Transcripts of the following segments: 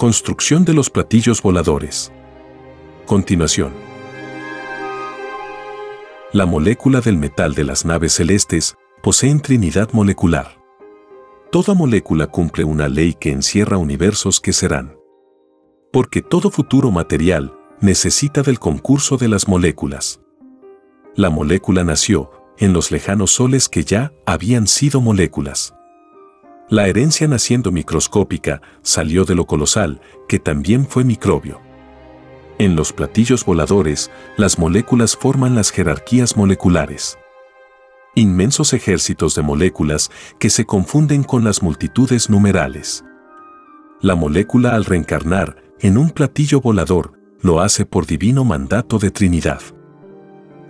Construcción de los platillos voladores. Continuación. La molécula del metal de las naves celestes poseen trinidad molecular. Toda molécula cumple una ley que encierra universos que serán. Porque todo futuro material necesita del concurso de las moléculas. La molécula nació en los lejanos soles que ya habían sido moléculas. La herencia naciendo microscópica salió de lo colosal, que también fue microbio. En los platillos voladores, las moléculas forman las jerarquías moleculares. Inmensos ejércitos de moléculas que se confunden con las multitudes numerales. La molécula al reencarnar en un platillo volador lo hace por divino mandato de Trinidad.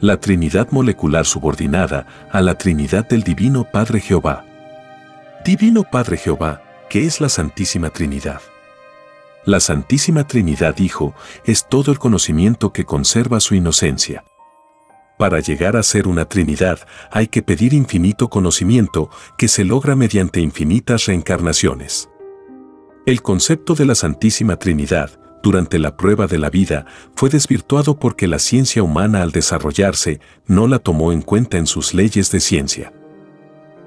La Trinidad molecular subordinada a la Trinidad del Divino Padre Jehová Divino Padre Jehová, que es la Santísima Trinidad. La Santísima Trinidad Hijo es todo el conocimiento que conserva su inocencia. Para llegar a ser una Trinidad hay que pedir infinito conocimiento que se logra mediante infinitas reencarnaciones. El concepto de la Santísima Trinidad durante la prueba de la vida fue desvirtuado porque la ciencia humana al desarrollarse no la tomó en cuenta en sus leyes de ciencia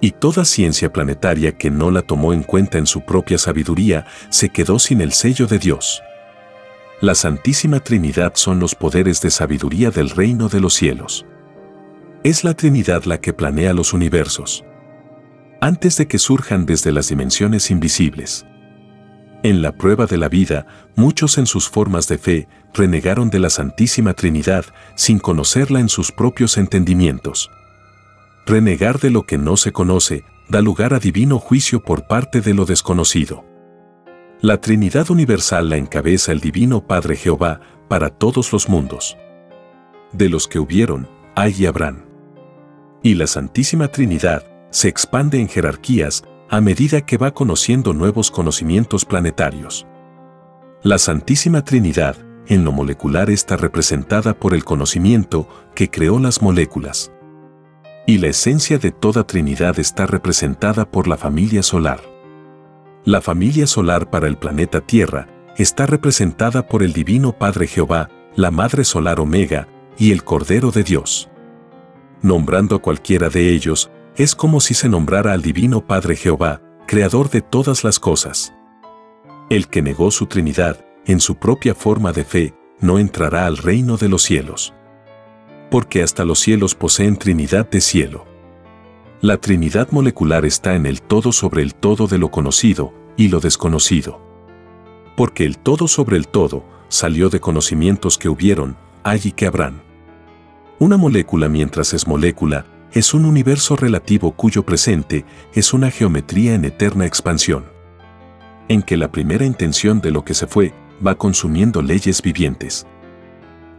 y toda ciencia planetaria que no la tomó en cuenta en su propia sabiduría se quedó sin el sello de Dios. La Santísima Trinidad son los poderes de sabiduría del reino de los cielos. Es la Trinidad la que planea los universos. Antes de que surjan desde las dimensiones invisibles. En la prueba de la vida, muchos en sus formas de fe renegaron de la Santísima Trinidad sin conocerla en sus propios entendimientos. Renegar de lo que no se conoce da lugar a divino juicio por parte de lo desconocido. La Trinidad Universal la encabeza el Divino Padre Jehová para todos los mundos. De los que hubieron, hay y habrán. Y la Santísima Trinidad se expande en jerarquías a medida que va conociendo nuevos conocimientos planetarios. La Santísima Trinidad, en lo molecular, está representada por el conocimiento que creó las moléculas. Y la esencia de toda Trinidad está representada por la familia solar. La familia solar para el planeta Tierra está representada por el Divino Padre Jehová, la Madre Solar Omega y el Cordero de Dios. Nombrando a cualquiera de ellos, es como si se nombrara al Divino Padre Jehová, Creador de todas las cosas. El que negó su Trinidad, en su propia forma de fe, no entrará al reino de los cielos porque hasta los cielos poseen Trinidad de cielo. La Trinidad molecular está en el todo sobre el todo de lo conocido y lo desconocido. Porque el todo sobre el todo salió de conocimientos que hubieron, hay y que habrán. Una molécula mientras es molécula, es un universo relativo cuyo presente es una geometría en eterna expansión. En que la primera intención de lo que se fue va consumiendo leyes vivientes.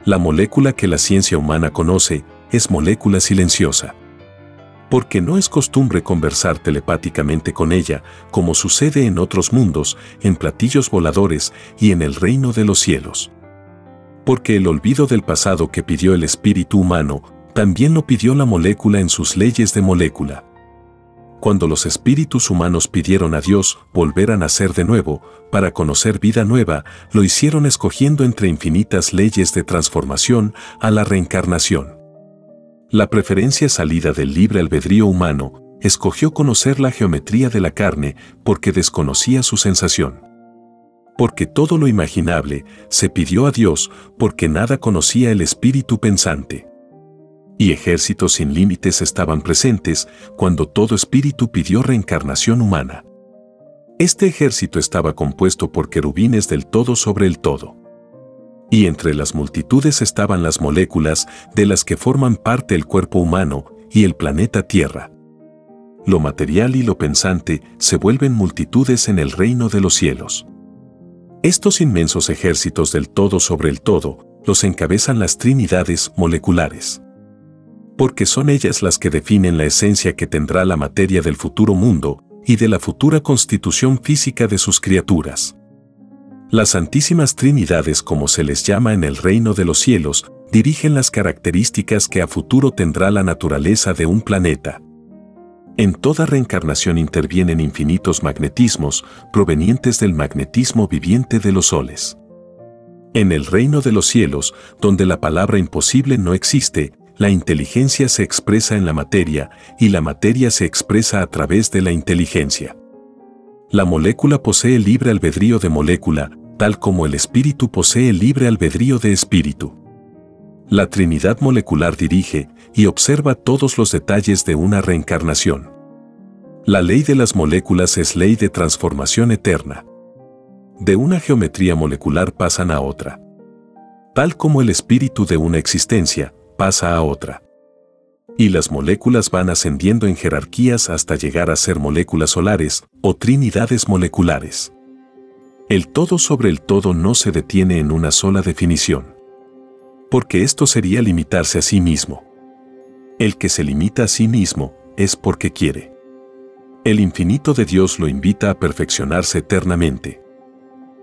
La molécula que la ciencia humana conoce es molécula silenciosa. Porque no es costumbre conversar telepáticamente con ella, como sucede en otros mundos, en platillos voladores y en el reino de los cielos. Porque el olvido del pasado que pidió el espíritu humano, también lo pidió la molécula en sus leyes de molécula cuando los espíritus humanos pidieron a Dios volver a nacer de nuevo, para conocer vida nueva, lo hicieron escogiendo entre infinitas leyes de transformación a la reencarnación. La preferencia salida del libre albedrío humano escogió conocer la geometría de la carne porque desconocía su sensación. Porque todo lo imaginable se pidió a Dios porque nada conocía el espíritu pensante. Y ejércitos sin límites estaban presentes cuando todo espíritu pidió reencarnación humana. Este ejército estaba compuesto por querubines del todo sobre el todo. Y entre las multitudes estaban las moléculas de las que forman parte el cuerpo humano y el planeta Tierra. Lo material y lo pensante se vuelven multitudes en el reino de los cielos. Estos inmensos ejércitos del todo sobre el todo los encabezan las trinidades moleculares. Porque son ellas las que definen la esencia que tendrá la materia del futuro mundo y de la futura constitución física de sus criaturas. Las Santísimas Trinidades, como se les llama en el reino de los cielos, dirigen las características que a futuro tendrá la naturaleza de un planeta. En toda reencarnación intervienen infinitos magnetismos provenientes del magnetismo viviente de los soles. En el reino de los cielos, donde la palabra imposible no existe, la inteligencia se expresa en la materia y la materia se expresa a través de la inteligencia. La molécula posee libre albedrío de molécula, tal como el espíritu posee libre albedrío de espíritu. La Trinidad molecular dirige y observa todos los detalles de una reencarnación. La ley de las moléculas es ley de transformación eterna. De una geometría molecular pasan a otra. Tal como el espíritu de una existencia, pasa a otra. Y las moléculas van ascendiendo en jerarquías hasta llegar a ser moléculas solares o trinidades moleculares. El todo sobre el todo no se detiene en una sola definición. Porque esto sería limitarse a sí mismo. El que se limita a sí mismo es porque quiere. El infinito de Dios lo invita a perfeccionarse eternamente.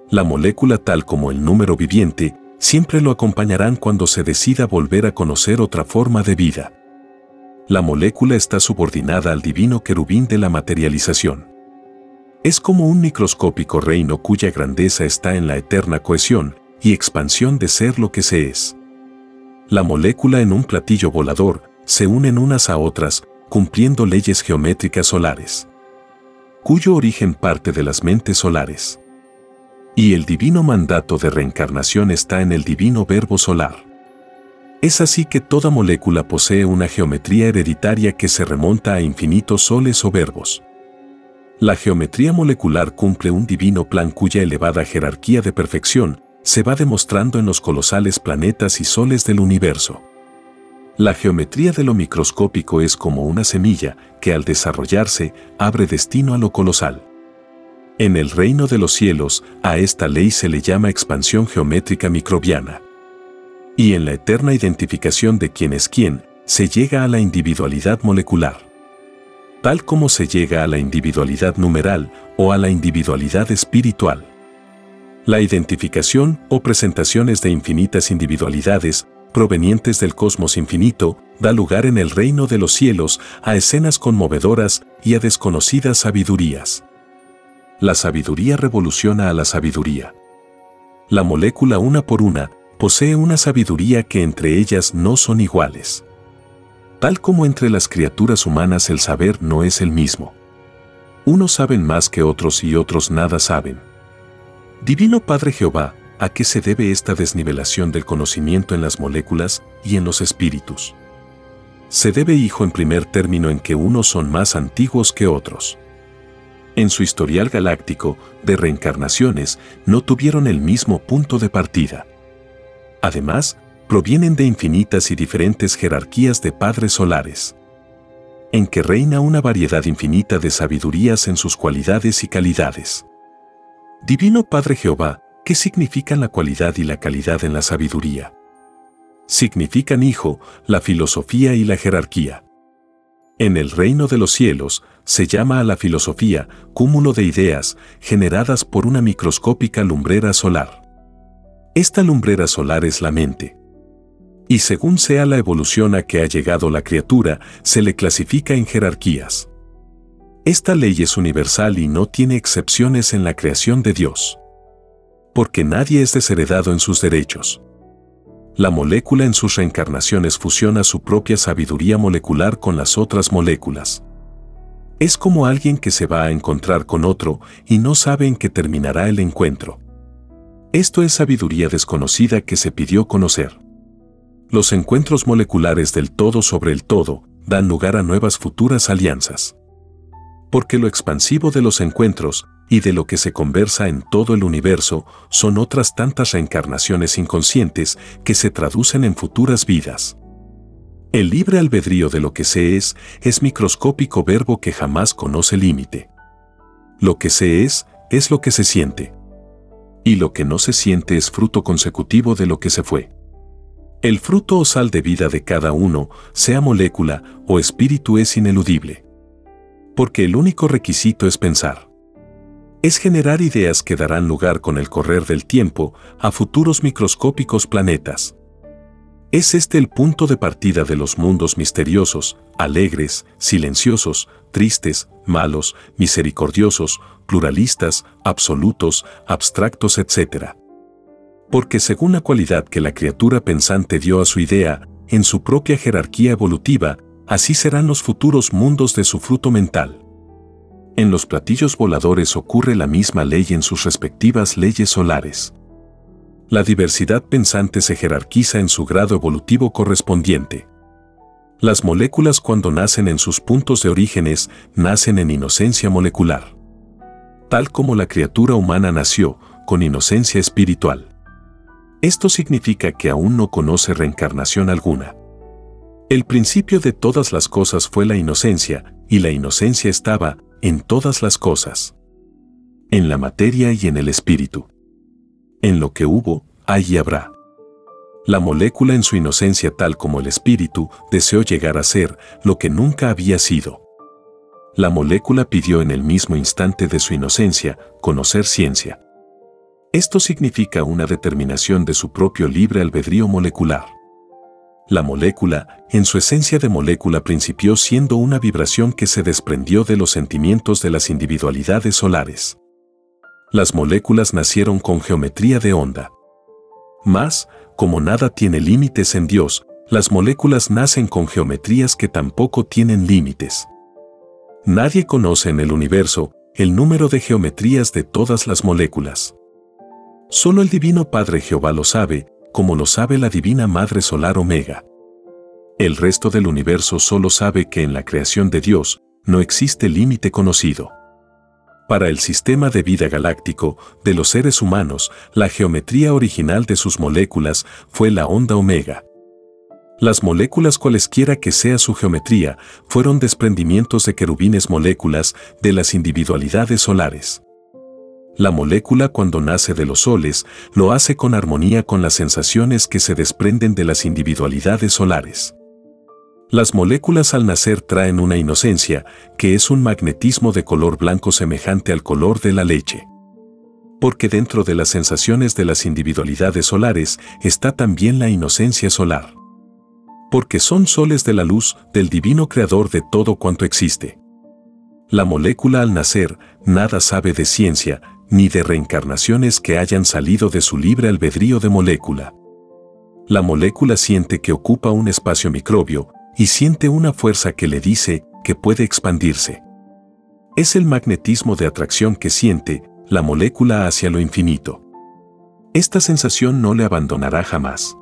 La molécula tal como el número viviente siempre lo acompañarán cuando se decida volver a conocer otra forma de vida. La molécula está subordinada al divino querubín de la materialización. Es como un microscópico reino cuya grandeza está en la eterna cohesión y expansión de ser lo que se es. La molécula en un platillo volador se unen unas a otras, cumpliendo leyes geométricas solares, cuyo origen parte de las mentes solares. Y el divino mandato de reencarnación está en el divino verbo solar. Es así que toda molécula posee una geometría hereditaria que se remonta a infinitos soles o verbos. La geometría molecular cumple un divino plan cuya elevada jerarquía de perfección se va demostrando en los colosales planetas y soles del universo. La geometría de lo microscópico es como una semilla que al desarrollarse abre destino a lo colosal. En el reino de los cielos, a esta ley se le llama expansión geométrica microbiana. Y en la eterna identificación de quién es quién, se llega a la individualidad molecular. Tal como se llega a la individualidad numeral o a la individualidad espiritual. La identificación o presentaciones de infinitas individualidades provenientes del cosmos infinito, da lugar en el reino de los cielos a escenas conmovedoras y a desconocidas sabidurías la sabiduría revoluciona a la sabiduría. La molécula una por una posee una sabiduría que entre ellas no son iguales. Tal como entre las criaturas humanas el saber no es el mismo. Unos saben más que otros y otros nada saben. Divino Padre Jehová, ¿a qué se debe esta desnivelación del conocimiento en las moléculas y en los espíritus? Se debe, hijo, en primer término en que unos son más antiguos que otros en su historial galáctico de reencarnaciones no tuvieron el mismo punto de partida. Además, provienen de infinitas y diferentes jerarquías de padres solares, en que reina una variedad infinita de sabidurías en sus cualidades y calidades. Divino Padre Jehová, ¿qué significan la cualidad y la calidad en la sabiduría? Significan, hijo, la filosofía y la jerarquía. En el reino de los cielos, se llama a la filosofía cúmulo de ideas generadas por una microscópica lumbrera solar. Esta lumbrera solar es la mente. Y según sea la evolución a que ha llegado la criatura, se le clasifica en jerarquías. Esta ley es universal y no tiene excepciones en la creación de Dios. Porque nadie es desheredado en sus derechos. La molécula en sus reencarnaciones fusiona su propia sabiduría molecular con las otras moléculas. Es como alguien que se va a encontrar con otro y no sabe en qué terminará el encuentro. Esto es sabiduría desconocida que se pidió conocer. Los encuentros moleculares del todo sobre el todo dan lugar a nuevas futuras alianzas. Porque lo expansivo de los encuentros y de lo que se conversa en todo el universo son otras tantas reencarnaciones inconscientes que se traducen en futuras vidas. El libre albedrío de lo que se es es microscópico verbo que jamás conoce límite. Lo que se es es lo que se siente. Y lo que no se siente es fruto consecutivo de lo que se fue. El fruto o sal de vida de cada uno, sea molécula o espíritu, es ineludible. Porque el único requisito es pensar. Es generar ideas que darán lugar con el correr del tiempo a futuros microscópicos planetas. Es este el punto de partida de los mundos misteriosos, alegres, silenciosos, tristes, malos, misericordiosos, pluralistas, absolutos, abstractos, etc porque según la cualidad que la criatura pensante dio a su idea, en su propia jerarquía evolutiva, así serán los futuros mundos de su fruto mental. En los platillos voladores ocurre la misma ley en sus respectivas leyes solares. La diversidad pensante se jerarquiza en su grado evolutivo correspondiente. Las moléculas cuando nacen en sus puntos de orígenes, nacen en inocencia molecular. Tal como la criatura humana nació, con inocencia espiritual. Esto significa que aún no conoce reencarnación alguna. El principio de todas las cosas fue la inocencia, y la inocencia estaba en todas las cosas. En la materia y en el espíritu. En lo que hubo, hay y habrá. La molécula en su inocencia tal como el espíritu deseó llegar a ser lo que nunca había sido. La molécula pidió en el mismo instante de su inocencia conocer ciencia. Esto significa una determinación de su propio libre albedrío molecular. La molécula, en su esencia de molécula, principió siendo una vibración que se desprendió de los sentimientos de las individualidades solares. Las moléculas nacieron con geometría de onda. Más, como nada tiene límites en Dios, las moléculas nacen con geometrías que tampoco tienen límites. Nadie conoce en el universo el número de geometrías de todas las moléculas. Solo el Divino Padre Jehová lo sabe, como lo sabe la Divina Madre Solar Omega. El resto del universo solo sabe que en la creación de Dios no existe límite conocido. Para el sistema de vida galáctico de los seres humanos, la geometría original de sus moléculas fue la onda omega. Las moléculas cualesquiera que sea su geometría fueron desprendimientos de querubines moléculas de las individualidades solares. La molécula cuando nace de los soles lo hace con armonía con las sensaciones que se desprenden de las individualidades solares. Las moléculas al nacer traen una inocencia, que es un magnetismo de color blanco semejante al color de la leche. Porque dentro de las sensaciones de las individualidades solares está también la inocencia solar. Porque son soles de la luz del divino creador de todo cuanto existe. La molécula al nacer nada sabe de ciencia, ni de reencarnaciones que hayan salido de su libre albedrío de molécula. La molécula siente que ocupa un espacio microbio y siente una fuerza que le dice que puede expandirse. Es el magnetismo de atracción que siente la molécula hacia lo infinito. Esta sensación no le abandonará jamás.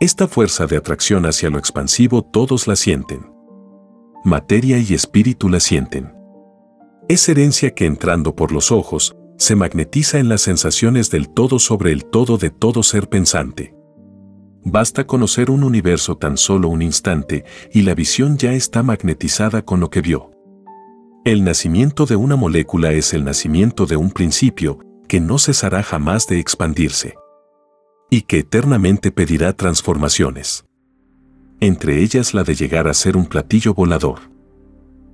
Esta fuerza de atracción hacia lo expansivo todos la sienten. Materia y espíritu la sienten. Es herencia que entrando por los ojos, se magnetiza en las sensaciones del todo sobre el todo de todo ser pensante. Basta conocer un universo tan solo un instante y la visión ya está magnetizada con lo que vio. El nacimiento de una molécula es el nacimiento de un principio que no cesará jamás de expandirse y que eternamente pedirá transformaciones. Entre ellas la de llegar a ser un platillo volador.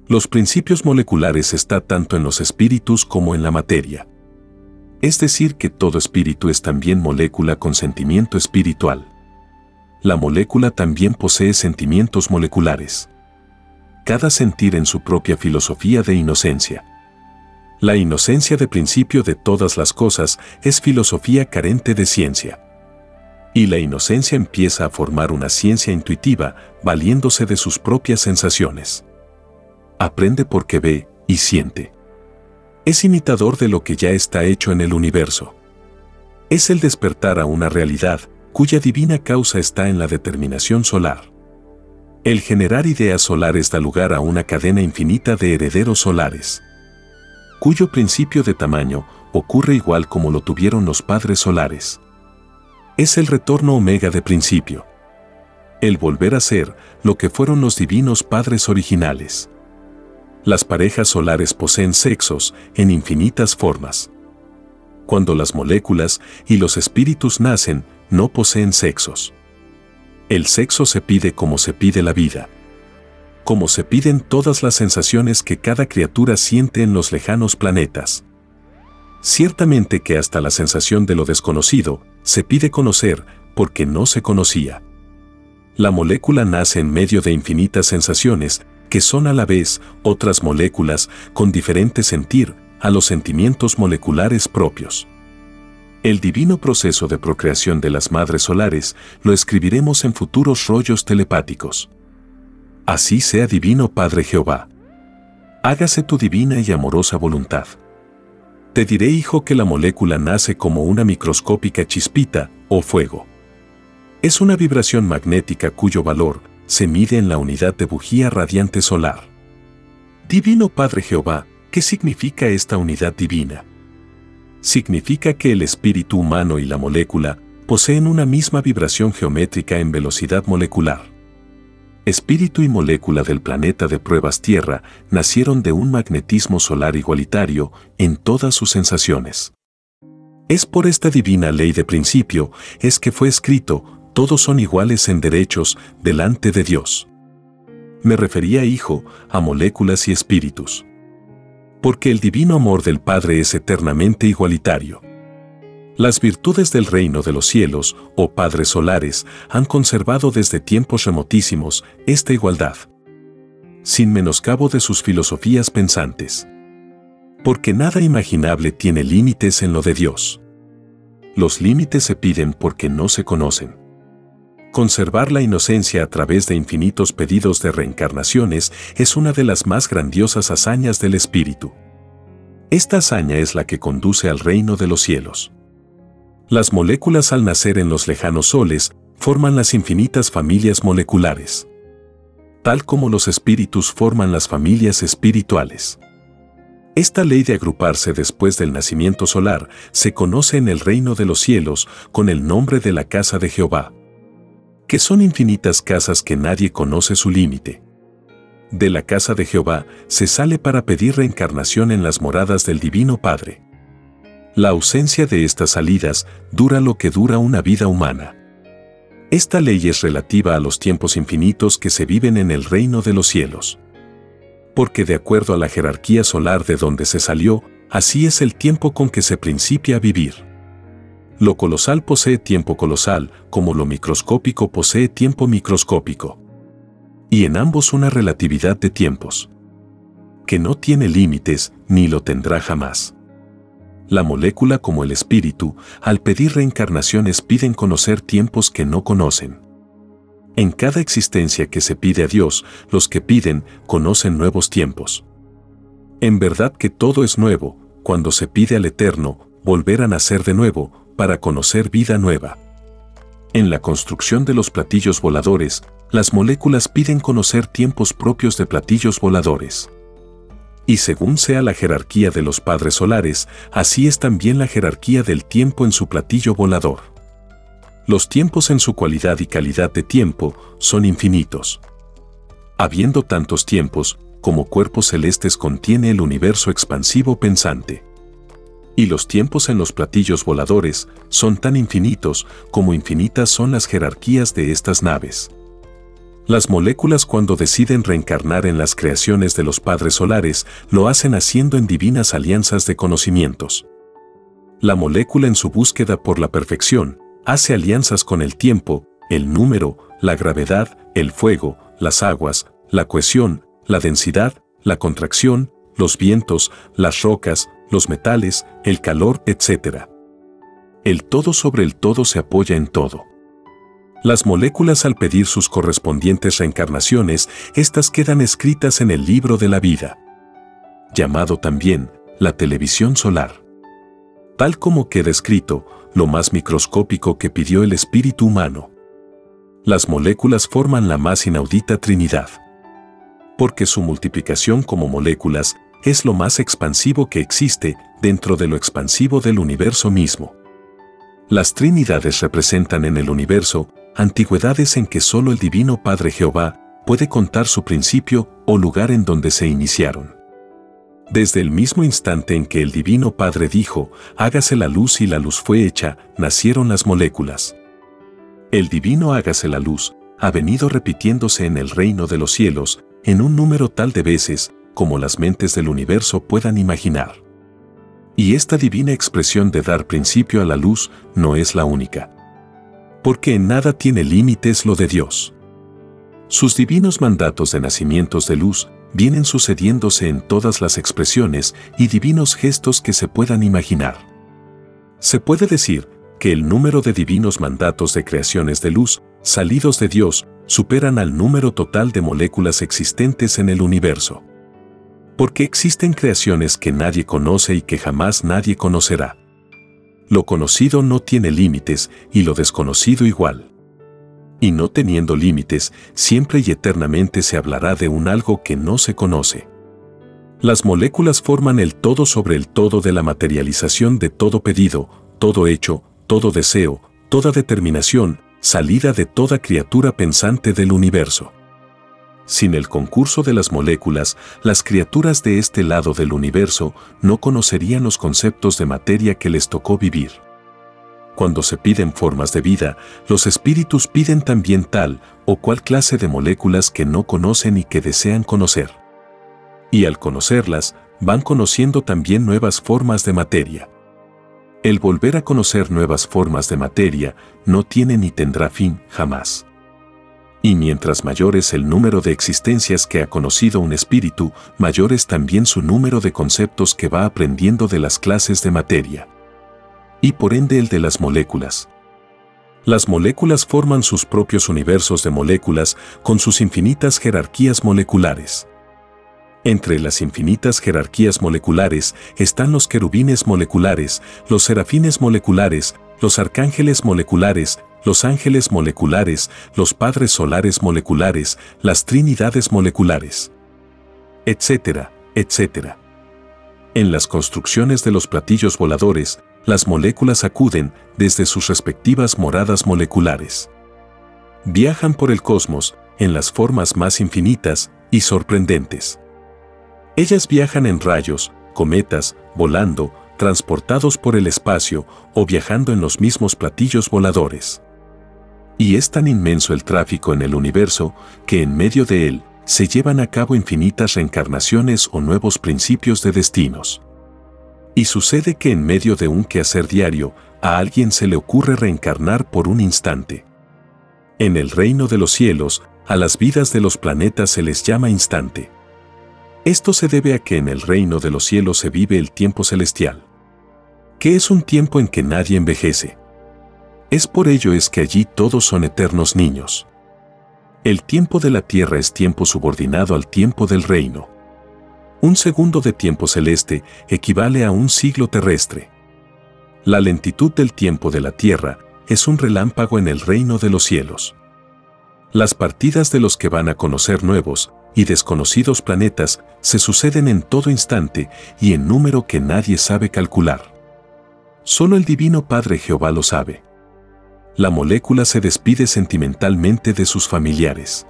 Los principios moleculares están tanto en los espíritus como en la materia. Es decir, que todo espíritu es también molécula con sentimiento espiritual. La molécula también posee sentimientos moleculares. Cada sentir en su propia filosofía de inocencia. La inocencia de principio de todas las cosas es filosofía carente de ciencia. Y la inocencia empieza a formar una ciencia intuitiva valiéndose de sus propias sensaciones. Aprende porque ve y siente es imitador de lo que ya está hecho en el universo. Es el despertar a una realidad cuya divina causa está en la determinación solar. El generar ideas solares da lugar a una cadena infinita de herederos solares, cuyo principio de tamaño ocurre igual como lo tuvieron los padres solares. Es el retorno omega de principio. El volver a ser lo que fueron los divinos padres originales. Las parejas solares poseen sexos en infinitas formas. Cuando las moléculas y los espíritus nacen, no poseen sexos. El sexo se pide como se pide la vida. Como se piden todas las sensaciones que cada criatura siente en los lejanos planetas. Ciertamente que hasta la sensación de lo desconocido se pide conocer porque no se conocía. La molécula nace en medio de infinitas sensaciones que son a la vez otras moléculas con diferente sentir a los sentimientos moleculares propios. El divino proceso de procreación de las madres solares lo escribiremos en futuros rollos telepáticos. Así sea divino Padre Jehová. Hágase tu divina y amorosa voluntad. Te diré, hijo, que la molécula nace como una microscópica chispita o fuego. Es una vibración magnética cuyo valor se mide en la unidad de bujía radiante solar. Divino Padre Jehová, ¿qué significa esta unidad divina? Significa que el espíritu humano y la molécula poseen una misma vibración geométrica en velocidad molecular. Espíritu y molécula del planeta de pruebas Tierra nacieron de un magnetismo solar igualitario en todas sus sensaciones. Es por esta divina ley de principio es que fue escrito todos son iguales en derechos delante de Dios. Me refería, hijo, a moléculas y espíritus. Porque el divino amor del Padre es eternamente igualitario. Las virtudes del reino de los cielos, o padres solares, han conservado desde tiempos remotísimos esta igualdad, sin menoscabo de sus filosofías pensantes. Porque nada imaginable tiene límites en lo de Dios. Los límites se piden porque no se conocen. Conservar la inocencia a través de infinitos pedidos de reencarnaciones es una de las más grandiosas hazañas del espíritu. Esta hazaña es la que conduce al reino de los cielos. Las moléculas al nacer en los lejanos soles forman las infinitas familias moleculares, tal como los espíritus forman las familias espirituales. Esta ley de agruparse después del nacimiento solar se conoce en el reino de los cielos con el nombre de la casa de Jehová que son infinitas casas que nadie conoce su límite. De la casa de Jehová se sale para pedir reencarnación en las moradas del Divino Padre. La ausencia de estas salidas dura lo que dura una vida humana. Esta ley es relativa a los tiempos infinitos que se viven en el reino de los cielos. Porque de acuerdo a la jerarquía solar de donde se salió, así es el tiempo con que se principia a vivir. Lo colosal posee tiempo colosal, como lo microscópico posee tiempo microscópico. Y en ambos una relatividad de tiempos. Que no tiene límites, ni lo tendrá jamás. La molécula como el espíritu, al pedir reencarnaciones piden conocer tiempos que no conocen. En cada existencia que se pide a Dios, los que piden conocen nuevos tiempos. En verdad que todo es nuevo, cuando se pide al Eterno, volver a nacer de nuevo, para conocer vida nueva. En la construcción de los platillos voladores, las moléculas piden conocer tiempos propios de platillos voladores. Y según sea la jerarquía de los padres solares, así es también la jerarquía del tiempo en su platillo volador. Los tiempos en su cualidad y calidad de tiempo son infinitos. Habiendo tantos tiempos, como cuerpos celestes contiene el universo expansivo pensante y los tiempos en los platillos voladores son tan infinitos como infinitas son las jerarquías de estas naves. Las moléculas cuando deciden reencarnar en las creaciones de los padres solares lo hacen haciendo en divinas alianzas de conocimientos. La molécula en su búsqueda por la perfección hace alianzas con el tiempo, el número, la gravedad, el fuego, las aguas, la cohesión, la densidad, la contracción, los vientos, las rocas, los metales, el calor, etc. El todo sobre el todo se apoya en todo. Las moléculas al pedir sus correspondientes reencarnaciones, estas quedan escritas en el libro de la vida, llamado también la televisión solar. Tal como queda escrito, lo más microscópico que pidió el espíritu humano. Las moléculas forman la más inaudita Trinidad. Porque su multiplicación como moléculas es lo más expansivo que existe dentro de lo expansivo del universo mismo. Las Trinidades representan en el universo antigüedades en que solo el Divino Padre Jehová puede contar su principio o lugar en donde se iniciaron. Desde el mismo instante en que el Divino Padre dijo, hágase la luz y la luz fue hecha, nacieron las moléculas. El Divino hágase la luz ha venido repitiéndose en el reino de los cielos en un número tal de veces como las mentes del universo puedan imaginar. Y esta divina expresión de dar principio a la luz no es la única. Porque en nada tiene límites lo de Dios. Sus divinos mandatos de nacimientos de luz vienen sucediéndose en todas las expresiones y divinos gestos que se puedan imaginar. Se puede decir que el número de divinos mandatos de creaciones de luz, salidos de Dios, superan al número total de moléculas existentes en el universo. Porque existen creaciones que nadie conoce y que jamás nadie conocerá. Lo conocido no tiene límites y lo desconocido igual y no teniendo límites, siempre y eternamente se hablará de un algo que no se conoce. Las moléculas forman el todo sobre el todo de la materialización de todo pedido, todo hecho, todo deseo, toda determinación, salida de toda criatura pensante del universo. Sin el concurso de las moléculas, las criaturas de este lado del universo no conocerían los conceptos de materia que les tocó vivir. Cuando se piden formas de vida, los espíritus piden también tal o cual clase de moléculas que no conocen y que desean conocer. Y al conocerlas, van conociendo también nuevas formas de materia. El volver a conocer nuevas formas de materia no tiene ni tendrá fin jamás. Y mientras mayor es el número de existencias que ha conocido un espíritu, mayor es también su número de conceptos que va aprendiendo de las clases de materia y por ende el de las moléculas. Las moléculas forman sus propios universos de moléculas con sus infinitas jerarquías moleculares. Entre las infinitas jerarquías moleculares están los querubines moleculares, los serafines moleculares, los arcángeles moleculares, los ángeles moleculares, los padres solares moleculares, las trinidades moleculares, etcétera, etcétera. En las construcciones de los platillos voladores, las moléculas acuden desde sus respectivas moradas moleculares. Viajan por el cosmos en las formas más infinitas y sorprendentes. Ellas viajan en rayos, cometas, volando, transportados por el espacio o viajando en los mismos platillos voladores. Y es tan inmenso el tráfico en el universo que en medio de él se llevan a cabo infinitas reencarnaciones o nuevos principios de destinos. Y sucede que en medio de un quehacer diario, a alguien se le ocurre reencarnar por un instante. En el reino de los cielos, a las vidas de los planetas se les llama instante. Esto se debe a que en el reino de los cielos se vive el tiempo celestial, que es un tiempo en que nadie envejece. Es por ello es que allí todos son eternos niños. El tiempo de la tierra es tiempo subordinado al tiempo del reino. Un segundo de tiempo celeste equivale a un siglo terrestre. La lentitud del tiempo de la Tierra es un relámpago en el reino de los cielos. Las partidas de los que van a conocer nuevos y desconocidos planetas se suceden en todo instante y en número que nadie sabe calcular. Solo el Divino Padre Jehová lo sabe. La molécula se despide sentimentalmente de sus familiares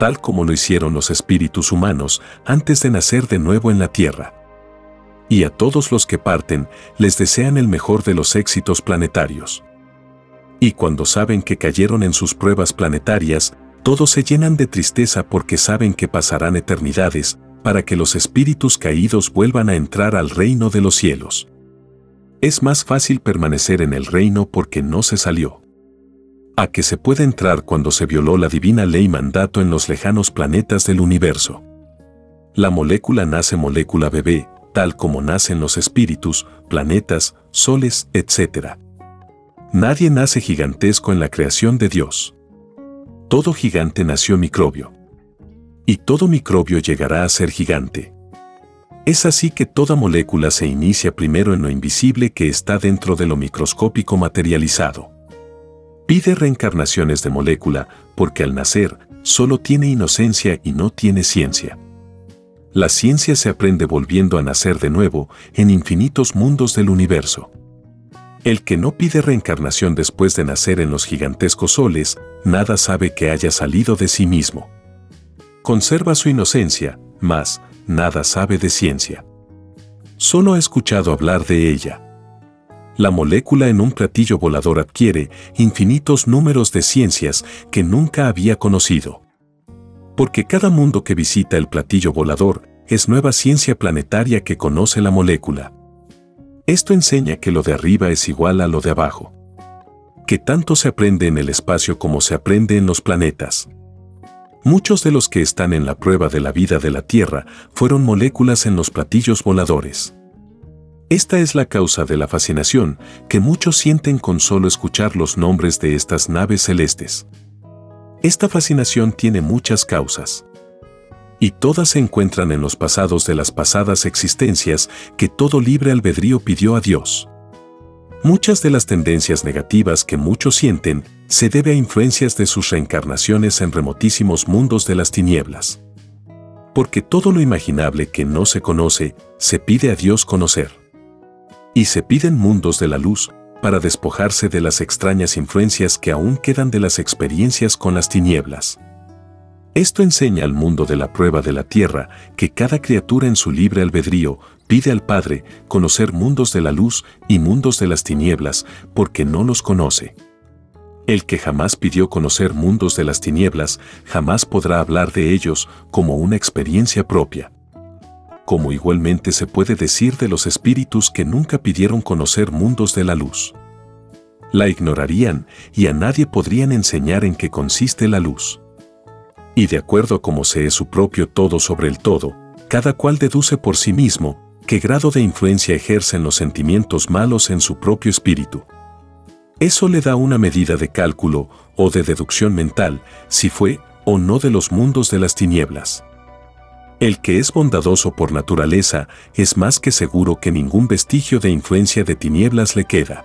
tal como lo hicieron los espíritus humanos antes de nacer de nuevo en la tierra. Y a todos los que parten les desean el mejor de los éxitos planetarios. Y cuando saben que cayeron en sus pruebas planetarias, todos se llenan de tristeza porque saben que pasarán eternidades para que los espíritus caídos vuelvan a entrar al reino de los cielos. Es más fácil permanecer en el reino porque no se salió a que se puede entrar cuando se violó la divina ley mandato en los lejanos planetas del universo. La molécula nace molécula bebé, tal como nacen los espíritus, planetas, soles, etc. Nadie nace gigantesco en la creación de Dios. Todo gigante nació microbio. Y todo microbio llegará a ser gigante. Es así que toda molécula se inicia primero en lo invisible que está dentro de lo microscópico materializado. Pide reencarnaciones de molécula porque al nacer solo tiene inocencia y no tiene ciencia. La ciencia se aprende volviendo a nacer de nuevo en infinitos mundos del universo. El que no pide reencarnación después de nacer en los gigantescos soles, nada sabe que haya salido de sí mismo. Conserva su inocencia, mas nada sabe de ciencia. Solo ha escuchado hablar de ella. La molécula en un platillo volador adquiere infinitos números de ciencias que nunca había conocido. Porque cada mundo que visita el platillo volador es nueva ciencia planetaria que conoce la molécula. Esto enseña que lo de arriba es igual a lo de abajo. Que tanto se aprende en el espacio como se aprende en los planetas. Muchos de los que están en la prueba de la vida de la Tierra fueron moléculas en los platillos voladores. Esta es la causa de la fascinación que muchos sienten con solo escuchar los nombres de estas naves celestes. Esta fascinación tiene muchas causas. Y todas se encuentran en los pasados de las pasadas existencias que todo libre albedrío pidió a Dios. Muchas de las tendencias negativas que muchos sienten se debe a influencias de sus reencarnaciones en remotísimos mundos de las tinieblas. Porque todo lo imaginable que no se conoce, se pide a Dios conocer. Y se piden mundos de la luz para despojarse de las extrañas influencias que aún quedan de las experiencias con las tinieblas. Esto enseña al mundo de la prueba de la tierra que cada criatura en su libre albedrío pide al Padre conocer mundos de la luz y mundos de las tinieblas porque no los conoce. El que jamás pidió conocer mundos de las tinieblas jamás podrá hablar de ellos como una experiencia propia. Como igualmente se puede decir de los espíritus que nunca pidieron conocer mundos de la luz. La ignorarían y a nadie podrían enseñar en qué consiste la luz y de acuerdo a cómo se es su propio todo sobre el todo, cada cual deduce por sí mismo qué grado de influencia ejercen los sentimientos malos en su propio espíritu. Eso le da una medida de cálculo o de deducción mental si fue o no de los mundos de las tinieblas. El que es bondadoso por naturaleza es más que seguro que ningún vestigio de influencia de tinieblas le queda.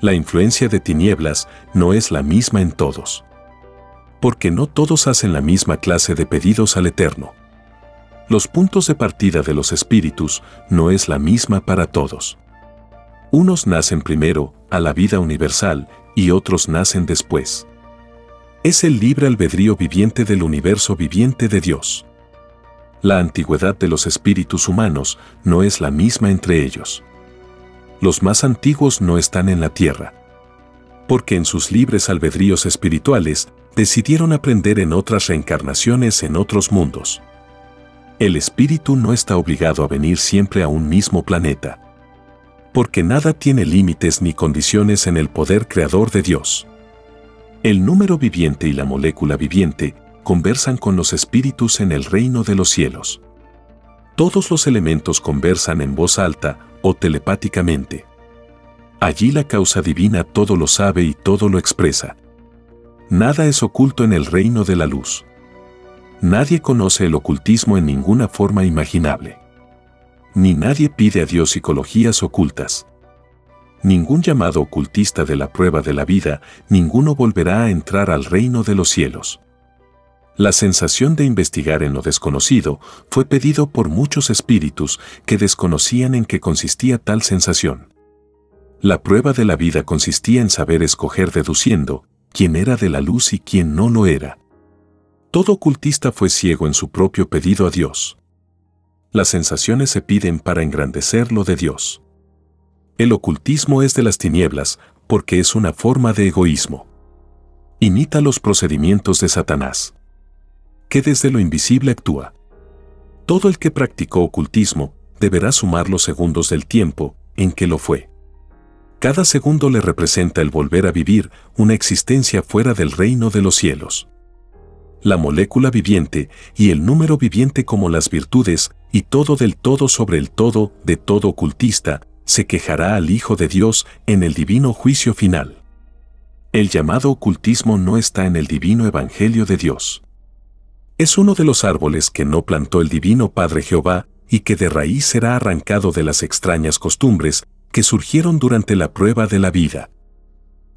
La influencia de tinieblas no es la misma en todos porque no todos hacen la misma clase de pedidos al Eterno. Los puntos de partida de los espíritus no es la misma para todos. Unos nacen primero a la vida universal y otros nacen después. Es el libre albedrío viviente del universo viviente de Dios. La antigüedad de los espíritus humanos no es la misma entre ellos. Los más antiguos no están en la tierra. Porque en sus libres albedríos espirituales decidieron aprender en otras reencarnaciones en otros mundos. El espíritu no está obligado a venir siempre a un mismo planeta. Porque nada tiene límites ni condiciones en el poder creador de Dios. El número viviente y la molécula viviente conversan con los espíritus en el reino de los cielos. Todos los elementos conversan en voz alta o telepáticamente. Allí la causa divina todo lo sabe y todo lo expresa. Nada es oculto en el reino de la luz. Nadie conoce el ocultismo en ninguna forma imaginable. Ni nadie pide a Dios psicologías ocultas. Ningún llamado ocultista de la prueba de la vida, ninguno volverá a entrar al reino de los cielos. La sensación de investigar en lo desconocido fue pedido por muchos espíritus que desconocían en qué consistía tal sensación. La prueba de la vida consistía en saber escoger deduciendo, quién era de la luz y quién no lo era. Todo ocultista fue ciego en su propio pedido a Dios. Las sensaciones se piden para engrandecer lo de Dios. El ocultismo es de las tinieblas porque es una forma de egoísmo. Imita los procedimientos de Satanás, que desde lo invisible actúa. Todo el que practicó ocultismo deberá sumar los segundos del tiempo en que lo fue. Cada segundo le representa el volver a vivir una existencia fuera del reino de los cielos. La molécula viviente y el número viviente como las virtudes y todo del todo sobre el todo de todo ocultista se quejará al Hijo de Dios en el divino juicio final. El llamado ocultismo no está en el divino Evangelio de Dios. Es uno de los árboles que no plantó el divino Padre Jehová y que de raíz será arrancado de las extrañas costumbres que surgieron durante la prueba de la vida.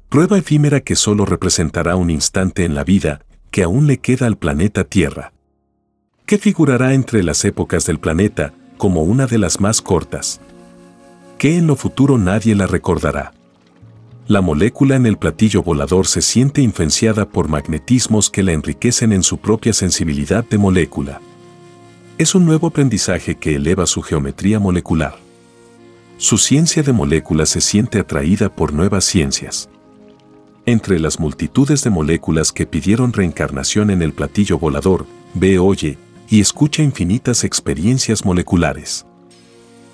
Prueba efímera que solo representará un instante en la vida que aún le queda al planeta Tierra. Que figurará entre las épocas del planeta como una de las más cortas. Que en lo futuro nadie la recordará. La molécula en el platillo volador se siente influenciada por magnetismos que la enriquecen en su propia sensibilidad de molécula. Es un nuevo aprendizaje que eleva su geometría molecular. Su ciencia de moléculas se siente atraída por nuevas ciencias. Entre las multitudes de moléculas que pidieron reencarnación en el platillo volador, ve, oye y escucha infinitas experiencias moleculares.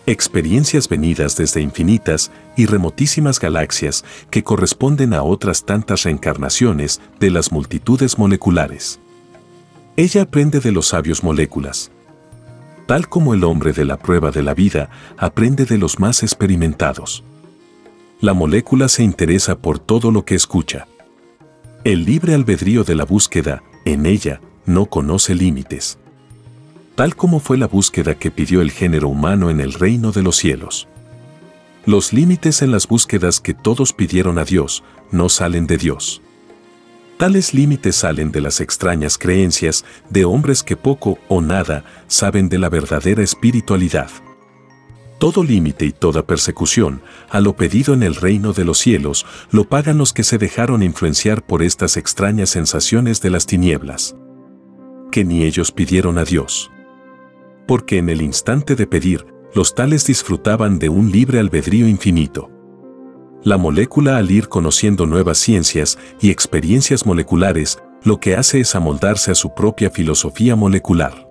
Experiencias venidas desde infinitas y remotísimas galaxias que corresponden a otras tantas reencarnaciones de las multitudes moleculares. Ella aprende de los sabios moléculas. Tal como el hombre de la prueba de la vida aprende de los más experimentados la molécula se interesa por todo lo que escucha. El libre albedrío de la búsqueda, en ella, no conoce límites. Tal como fue la búsqueda que pidió el género humano en el reino de los cielos. Los límites en las búsquedas que todos pidieron a Dios no salen de Dios. Tales límites salen de las extrañas creencias de hombres que poco o nada saben de la verdadera espiritualidad. Todo límite y toda persecución, a lo pedido en el reino de los cielos, lo pagan los que se dejaron influenciar por estas extrañas sensaciones de las tinieblas. Que ni ellos pidieron a Dios. Porque en el instante de pedir, los tales disfrutaban de un libre albedrío infinito. La molécula al ir conociendo nuevas ciencias y experiencias moleculares, lo que hace es amoldarse a su propia filosofía molecular.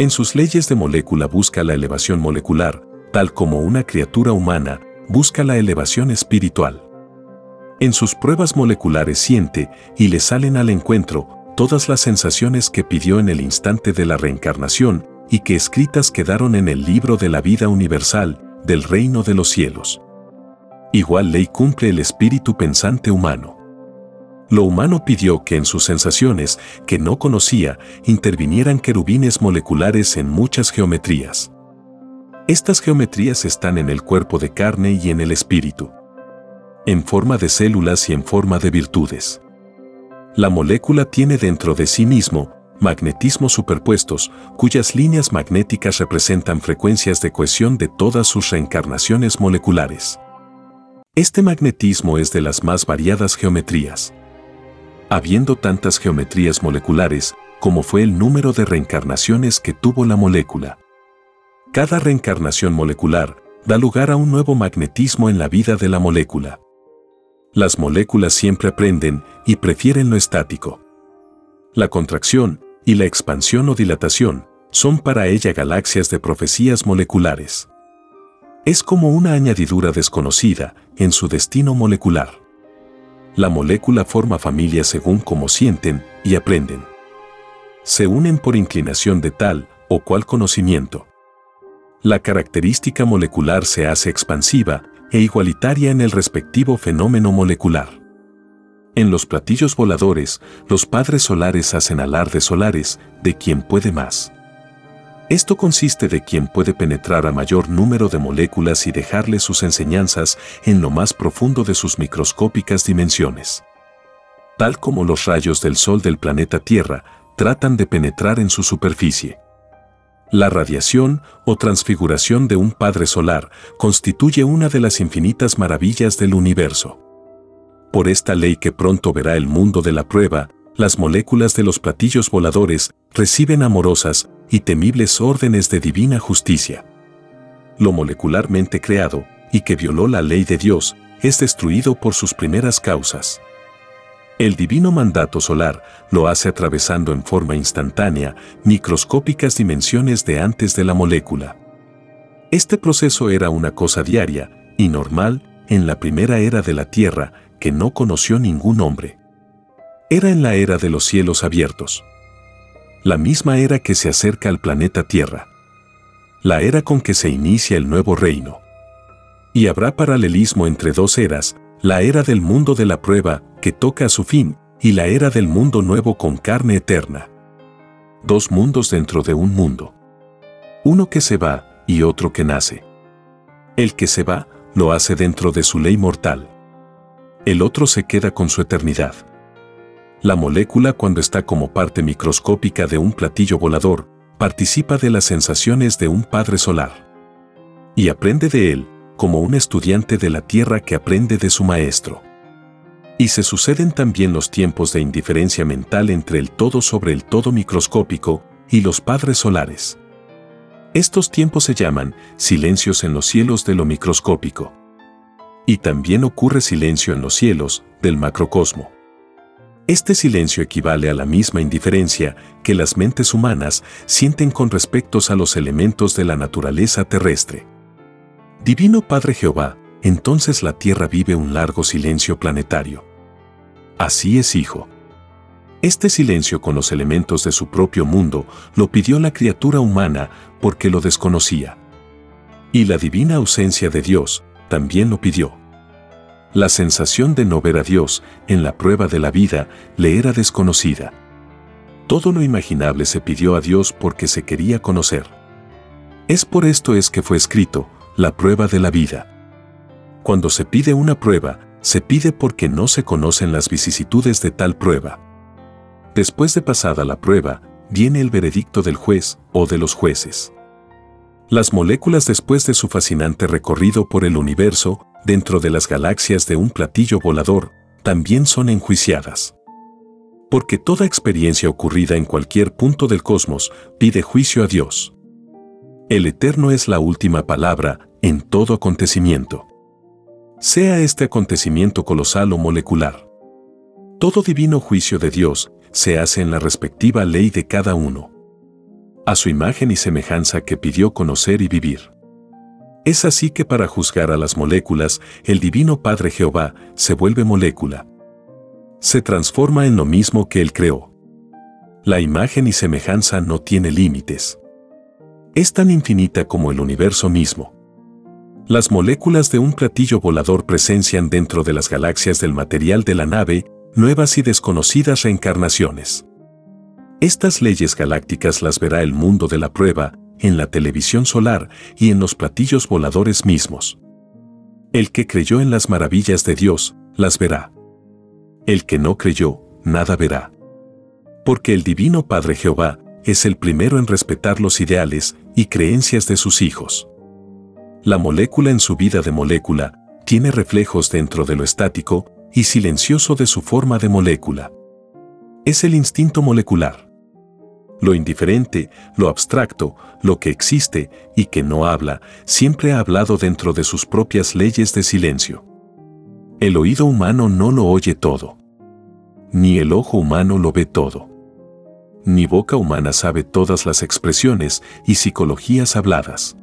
En sus leyes de molécula busca la elevación molecular, tal como una criatura humana busca la elevación espiritual. En sus pruebas moleculares siente y le salen al encuentro todas las sensaciones que pidió en el instante de la reencarnación y que escritas quedaron en el libro de la vida universal del reino de los cielos. Igual ley cumple el espíritu pensante humano. Lo humano pidió que en sus sensaciones, que no conocía, intervinieran querubines moleculares en muchas geometrías. Estas geometrías están en el cuerpo de carne y en el espíritu, en forma de células y en forma de virtudes. La molécula tiene dentro de sí mismo magnetismos superpuestos, cuyas líneas magnéticas representan frecuencias de cohesión de todas sus reencarnaciones moleculares. Este magnetismo es de las más variadas geometrías. Habiendo tantas geometrías moleculares, como fue el número de reencarnaciones que tuvo la molécula. Cada reencarnación molecular da lugar a un nuevo magnetismo en la vida de la molécula. Las moléculas siempre aprenden y prefieren lo estático. La contracción y la expansión o dilatación son para ella galaxias de profecías moleculares. Es como una añadidura desconocida en su destino molecular. La molécula forma familias según cómo sienten y aprenden. Se unen por inclinación de tal o cual conocimiento la característica molecular se hace expansiva e igualitaria en el respectivo fenómeno molecular. En los platillos voladores, los padres solares hacen alarde solares de quien puede más. Esto consiste de quien puede penetrar a mayor número de moléculas y dejarle sus enseñanzas en lo más profundo de sus microscópicas dimensiones. Tal como los rayos del Sol del planeta Tierra tratan de penetrar en su superficie. La radiación o transfiguración de un Padre Solar constituye una de las infinitas maravillas del universo. Por esta ley que pronto verá el mundo de la prueba, las moléculas de los platillos voladores reciben amorosas y temibles órdenes de divina justicia. Lo molecularmente creado, y que violó la ley de Dios, es destruido por sus primeras causas. El divino mandato solar lo hace atravesando en forma instantánea microscópicas dimensiones de antes de la molécula. Este proceso era una cosa diaria y normal en la primera era de la Tierra que no conoció ningún hombre. Era en la era de los cielos abiertos. La misma era que se acerca al planeta Tierra. La era con que se inicia el nuevo reino. Y habrá paralelismo entre dos eras, la era del mundo de la prueba, toca a su fin, y la era del mundo nuevo con carne eterna. Dos mundos dentro de un mundo. uno que se va y otro que nace. El que se va, lo hace dentro de su ley mortal. El otro se queda con su eternidad. La molécula cuando está como parte microscópica de un platillo volador, participa de las sensaciones de un padre solar. Y aprende de él, como un estudiante de la Tierra que aprende de su maestro. Y se suceden también los tiempos de indiferencia mental entre el todo sobre el todo microscópico y los padres solares. Estos tiempos se llaman silencios en los cielos de lo microscópico. Y también ocurre silencio en los cielos del macrocosmo. Este silencio equivale a la misma indiferencia que las mentes humanas sienten con respecto a los elementos de la naturaleza terrestre. Divino Padre Jehová, entonces la Tierra vive un largo silencio planetario. Así es, Hijo. Este silencio con los elementos de su propio mundo lo pidió la criatura humana porque lo desconocía. Y la divina ausencia de Dios también lo pidió. La sensación de no ver a Dios en la prueba de la vida le era desconocida. Todo lo imaginable se pidió a Dios porque se quería conocer. Es por esto es que fue escrito, la prueba de la vida. Cuando se pide una prueba, se pide porque no se conocen las vicisitudes de tal prueba. Después de pasada la prueba, viene el veredicto del juez o de los jueces. Las moléculas después de su fascinante recorrido por el universo, dentro de las galaxias de un platillo volador, también son enjuiciadas. Porque toda experiencia ocurrida en cualquier punto del cosmos pide juicio a Dios. El Eterno es la última palabra en todo acontecimiento. Sea este acontecimiento colosal o molecular. Todo divino juicio de Dios se hace en la respectiva ley de cada uno. A su imagen y semejanza que pidió conocer y vivir. Es así que para juzgar a las moléculas, el Divino Padre Jehová se vuelve molécula. Se transforma en lo mismo que Él creó. La imagen y semejanza no tiene límites. Es tan infinita como el universo mismo. Las moléculas de un platillo volador presencian dentro de las galaxias del material de la nave nuevas y desconocidas reencarnaciones. Estas leyes galácticas las verá el mundo de la prueba, en la televisión solar y en los platillos voladores mismos. El que creyó en las maravillas de Dios, las verá. El que no creyó, nada verá. Porque el Divino Padre Jehová es el primero en respetar los ideales y creencias de sus hijos. La molécula en su vida de molécula tiene reflejos dentro de lo estático y silencioso de su forma de molécula. Es el instinto molecular. Lo indiferente, lo abstracto, lo que existe y que no habla, siempre ha hablado dentro de sus propias leyes de silencio. El oído humano no lo oye todo. Ni el ojo humano lo ve todo. Ni boca humana sabe todas las expresiones y psicologías habladas.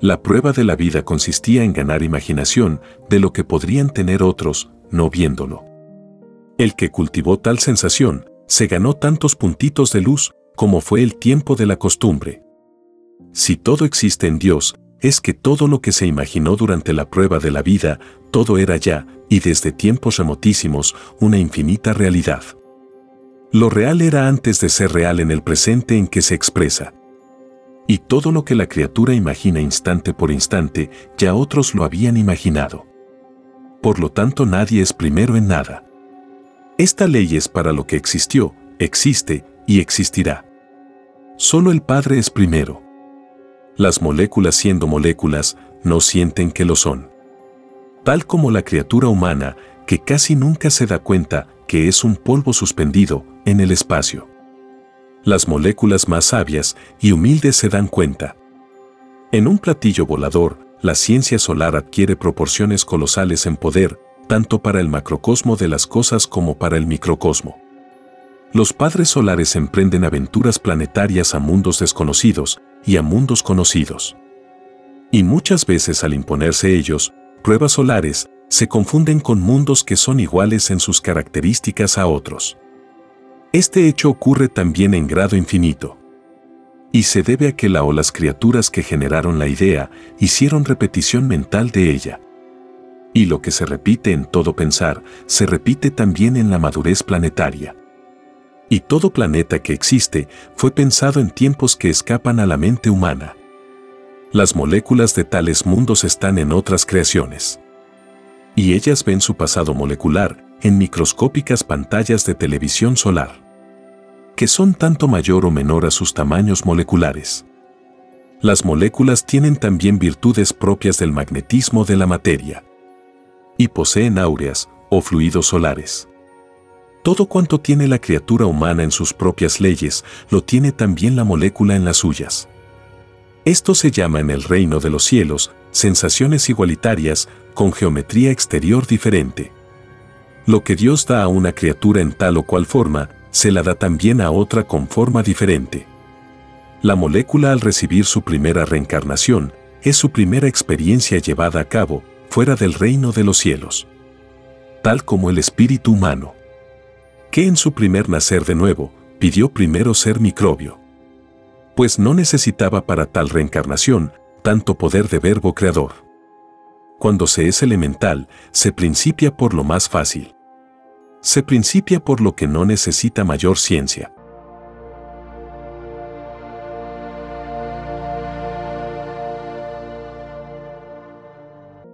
La prueba de la vida consistía en ganar imaginación de lo que podrían tener otros, no viéndolo. El que cultivó tal sensación, se ganó tantos puntitos de luz como fue el tiempo de la costumbre. Si todo existe en Dios, es que todo lo que se imaginó durante la prueba de la vida, todo era ya, y desde tiempos remotísimos, una infinita realidad. Lo real era antes de ser real en el presente en que se expresa. Y todo lo que la criatura imagina instante por instante, ya otros lo habían imaginado por lo tanto nadie es primero en nada. Esta ley es para lo que existió, existe y existirá. Solo el Padre es primero. Las moléculas siendo moléculas no sienten que lo son. Tal como la criatura humana que casi nunca se da cuenta que es un polvo suspendido en el espacio. Las moléculas más sabias y humildes se dan cuenta. En un platillo volador, la ciencia solar adquiere proporciones colosales en poder, tanto para el macrocosmo de las cosas como para el microcosmo. Los padres solares emprenden aventuras planetarias a mundos desconocidos y a mundos conocidos. Y muchas veces al imponerse ellos, pruebas solares, se confunden con mundos que son iguales en sus características a otros. Este hecho ocurre también en grado infinito y se debe a que la o las criaturas que generaron la idea hicieron repetición mental de ella. Y lo que se repite en todo pensar, se repite también en la madurez planetaria. Y todo planeta que existe fue pensado en tiempos que escapan a la mente humana. Las moléculas de tales mundos están en otras creaciones. Y ellas ven su pasado molecular en microscópicas pantallas de televisión solar, que son tanto mayor o menor a sus tamaños moleculares. Las moléculas tienen también virtudes propias del magnetismo de la materia y poseen áureas o fluidos solares. Todo cuanto tiene la criatura humana en sus propias leyes, lo tiene también la molécula en las suyas. Esto se llama en el reino de los cielos sensaciones igualitarias con geometría exterior diferente. Lo que Dios da a una criatura en tal o cual forma, se la da también a otra con forma diferente. La molécula al recibir su primera reencarnación es su primera experiencia llevada a cabo fuera del reino de los cielos. Tal como el espíritu humano que en su primer nacer de nuevo, pidió primero ser microbio. Pues no necesitaba para tal reencarnación tanto poder de verbo creador. Cuando se es elemental, se principia por lo más fácil. Se principia por lo que no necesita mayor ciencia.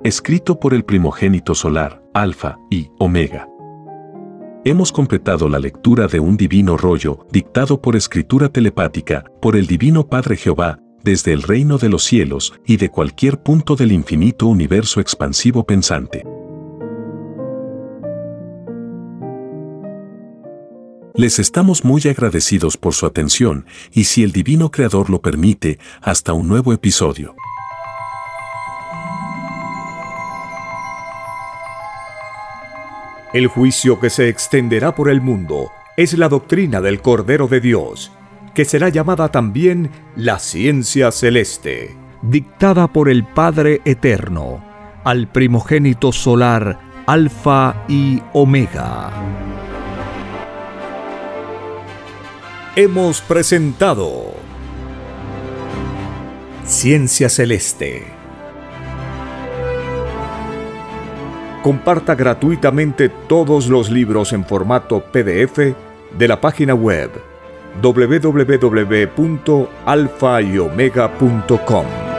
Escrito por el primogénito solar, Alfa y Omega. Hemos completado la lectura de un divino rollo, dictado por escritura telepática, por el Divino Padre Jehová, desde el reino de los cielos y de cualquier punto del infinito universo expansivo pensante. Les estamos muy agradecidos por su atención y si el Divino Creador lo permite, hasta un nuevo episodio. El juicio que se extenderá por el mundo es la doctrina del Cordero de Dios, que será llamada también la ciencia celeste, dictada por el Padre Eterno, al primogénito solar Alfa y Omega. Hemos presentado Ciencia Celeste comparta gratuitamente todos los libros en formato PDF de la página web www.alfayomega.com.